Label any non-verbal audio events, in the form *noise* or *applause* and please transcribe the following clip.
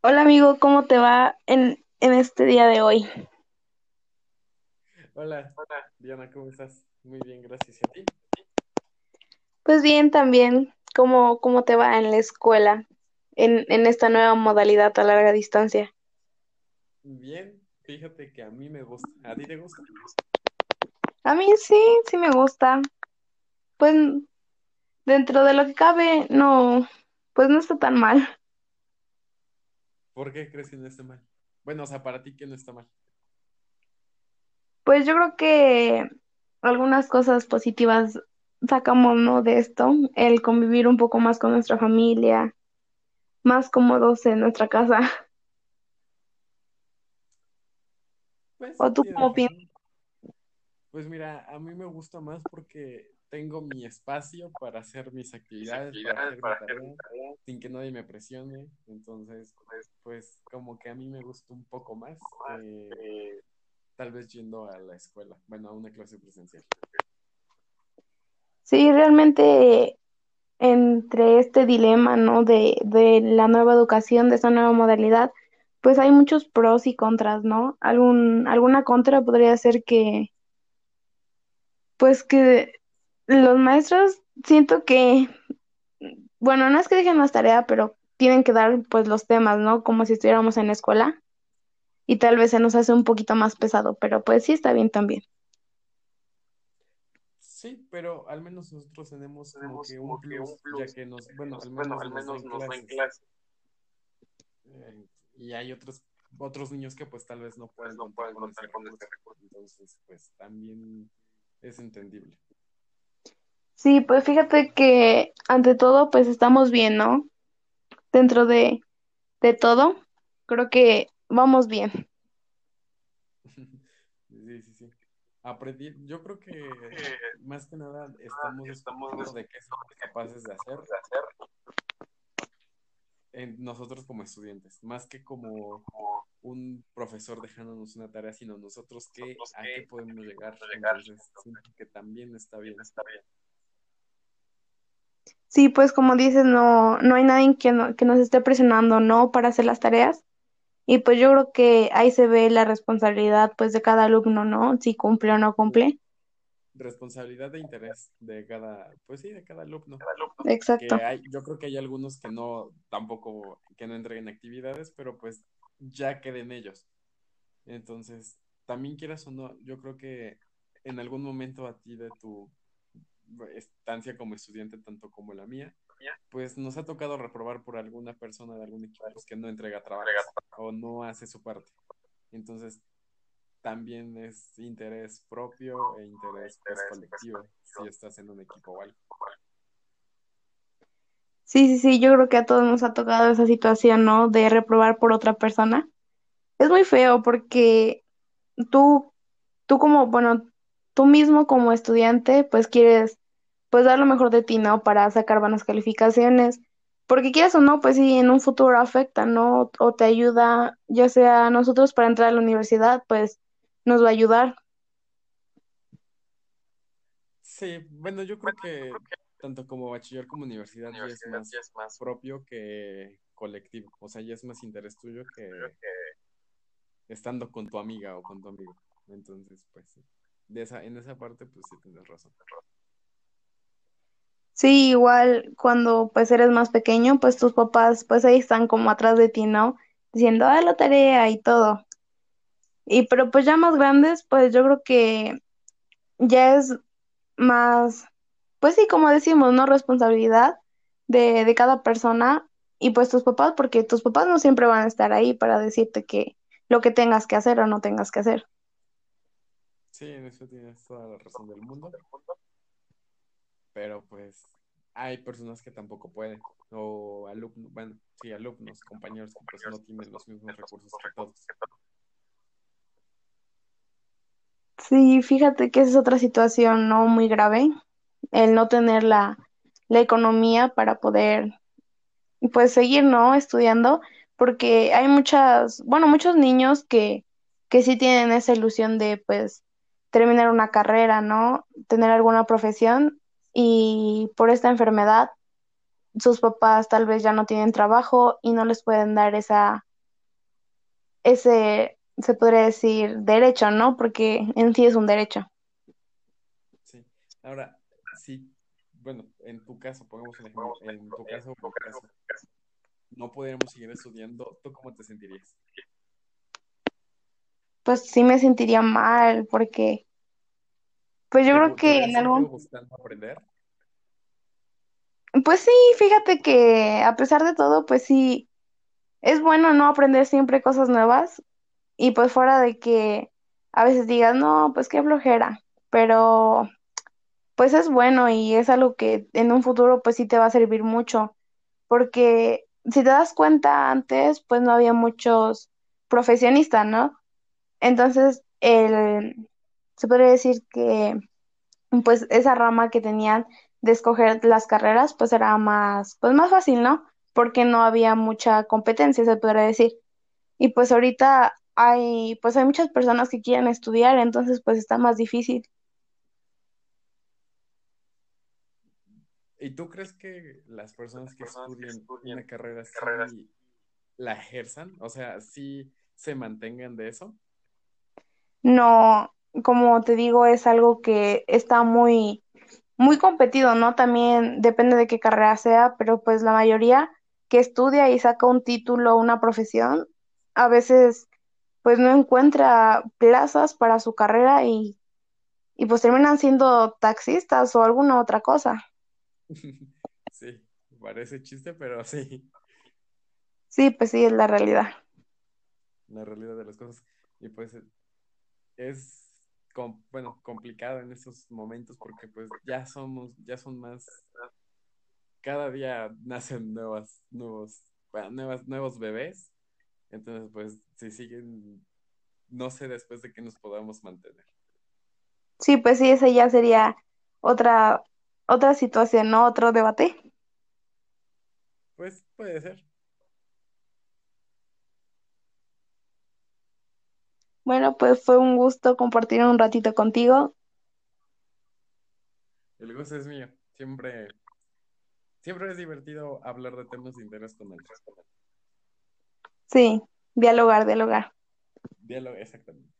Hola amigo, ¿cómo te va en, en este día de hoy? Hola, hola, Diana, ¿cómo estás? Muy bien, gracias. ¿Y a ti? Pues bien, también, ¿cómo, cómo te va en la escuela en, en esta nueva modalidad a larga distancia? Bien, fíjate que a mí me gusta. ¿A ti te gusta? A mí sí, sí me gusta. Pues dentro de lo que cabe, no, pues no está tan mal. ¿Por qué crees que no está mal? Bueno, o sea, para ti que no está mal. Pues yo creo que algunas cosas positivas sacamos, ¿no? de esto, el convivir un poco más con nuestra familia, más cómodos en nuestra casa. Pues ¿O tú cómo piensas? Pues mira, a mí me gusta más porque tengo mi espacio para hacer mis actividades, para hacer mi tarea, sin que nadie me presione. Entonces, pues como que a mí me gusta un poco más, eh, tal vez yendo a la escuela, bueno, a una clase presencial. Sí, realmente entre este dilema, ¿no? De, de la nueva educación, de esta nueva modalidad, pues hay muchos pros y contras, ¿no? Algún, alguna contra podría ser que, pues que los maestros siento que, bueno, no es que dejen más tarea, pero tienen que dar pues los temas, ¿no? Como si estuviéramos en la escuela y tal vez se nos hace un poquito más pesado, pero pues sí está bien también. Sí, pero al menos nosotros tenemos como que un plus, ya que nos, bueno, al menos nos dan clases. Eh, y hay otros otros niños que pues tal vez no pueden contar con ese recurso. Entonces, pues también es entendible. Sí, pues fíjate que ante todo pues estamos bien, ¿no? Dentro de, de todo, creo que vamos bien. *laughs* Sí, sí, sí. Aprendí, yo creo que más que nada estamos descubriendo de qué somos capaces de hacer en nosotros como estudiantes, más que como un profesor dejándonos una tarea, sino nosotros qué, a qué podemos llegar. Entonces, siento que también está bien. Sí, pues como dices, no, no hay nadie que, no- que nos esté presionando, ¿no? Para hacer las tareas. Y pues yo creo que ahí se ve la responsabilidad pues de cada alumno, ¿no? Si cumple o no cumple. Responsabilidad de interés de cada, pues sí, de cada alumno. Exacto. Que hay, yo creo que hay algunos que no, tampoco, que no entreguen actividades, pero pues ya queden ellos. Entonces, también quieras o no, yo creo que en algún momento a ti de tu estancia como estudiante, tanto como la mía, pues nos ha tocado reprobar por alguna persona de algún equipo pues, que no entrega trabajos o no hace su parte. Entonces, también es interés propio e interés pues, colectivo si estás en un equipo o algo. Sí, sí, sí, yo creo que a todos nos ha tocado esa situación, ¿no? De reprobar por otra persona. Es muy feo porque tú, tú como, bueno, tú mismo como estudiante, pues quieres, pues dar lo mejor de ti, ¿no? Para sacar buenas calificaciones. Porque quieras o no, pues sí, en un futuro afecta, ¿no? O te ayuda, ya sea a nosotros para entrar a la universidad, pues nos va a ayudar. Sí, bueno, yo creo que tanto como bachiller como universidad ya es más propio que colectivo. O sea, ya es más interés tuyo que estando con tu amiga o con tu amigo. Entonces, pues. De esa, en esa parte, pues sí tienes razón. Sí, igual cuando pues eres más pequeño, pues tus papás pues ahí están como atrás de ti, ¿no? Diciendo, ah, la tarea y todo. Y pero pues ya más grandes, pues yo creo que ya es más, pues sí, como decimos, ¿no? Responsabilidad de, de cada persona y pues tus papás, porque tus papás no siempre van a estar ahí para decirte que lo que tengas que hacer o no tengas que hacer. Sí, en eso tienes toda la razón del mundo. Pero pues hay personas que tampoco pueden. O alumnos, bueno, sí, alumnos, compañeros que pues no tienen los mismos recursos que todos. Sí, fíjate que esa es otra situación no muy grave, el no tener la, la economía para poder pues seguir, ¿no? Estudiando, porque hay muchas, bueno, muchos niños que, que sí tienen esa ilusión de pues terminar una carrera, ¿no? Tener alguna profesión y por esta enfermedad sus papás tal vez ya no tienen trabajo y no les pueden dar esa, ese, se podría decir, derecho, ¿no? Porque en sí es un derecho. Sí. Ahora, sí, bueno, en tu caso, pongamos un ejemplo, en tu caso, en tu caso, no pudiéramos seguir estudiando, ¿tú cómo te sentirías? Pues sí me sentiría mal porque, pues yo ¿Te, creo que en algún, gustando aprender? pues sí, fíjate que a pesar de todo, pues sí, es bueno no aprender siempre cosas nuevas y pues fuera de que a veces digas, no, pues qué flojera, pero pues es bueno y es algo que en un futuro pues sí te va a servir mucho, porque si te das cuenta antes pues no había muchos profesionistas, ¿no? Entonces, el, se podría decir que pues esa rama que tenían de escoger las carreras pues era más, pues más fácil, ¿no? Porque no había mucha competencia, se podría decir. Y pues ahorita hay, pues hay muchas personas que quieren estudiar, entonces pues está más difícil. ¿Y tú crees que las personas que estudien una carrera sí la ejerzan? O sea, sí se mantengan de eso. No, como te digo, es algo que está muy, muy competido, ¿no? También depende de qué carrera sea, pero pues la mayoría que estudia y saca un título, una profesión, a veces pues no encuentra plazas para su carrera y, y pues terminan siendo taxistas o alguna otra cosa. *laughs* Sí, parece chiste, pero sí, Sí, pues sí, es la realidad. la realidad de las cosas. Y pues es, com- bueno, complicado en esos momentos porque pues ya somos, ya son más, cada día nacen nuevas, nuevos, bueno, nuevas, nuevos bebés. Entonces, pues, si siguen, no sé después de que nos podamos mantener. Sí, pues sí, esa ya sería otra, otra situación, ¿no? Otro debate. Pues puede ser. Bueno, pues fue un gusto compartir un ratito contigo. El gusto es mío. Siempre, siempre es divertido hablar de temas de interés con alguien. Sí, dialogar, dialogar. Diálogo, exactamente.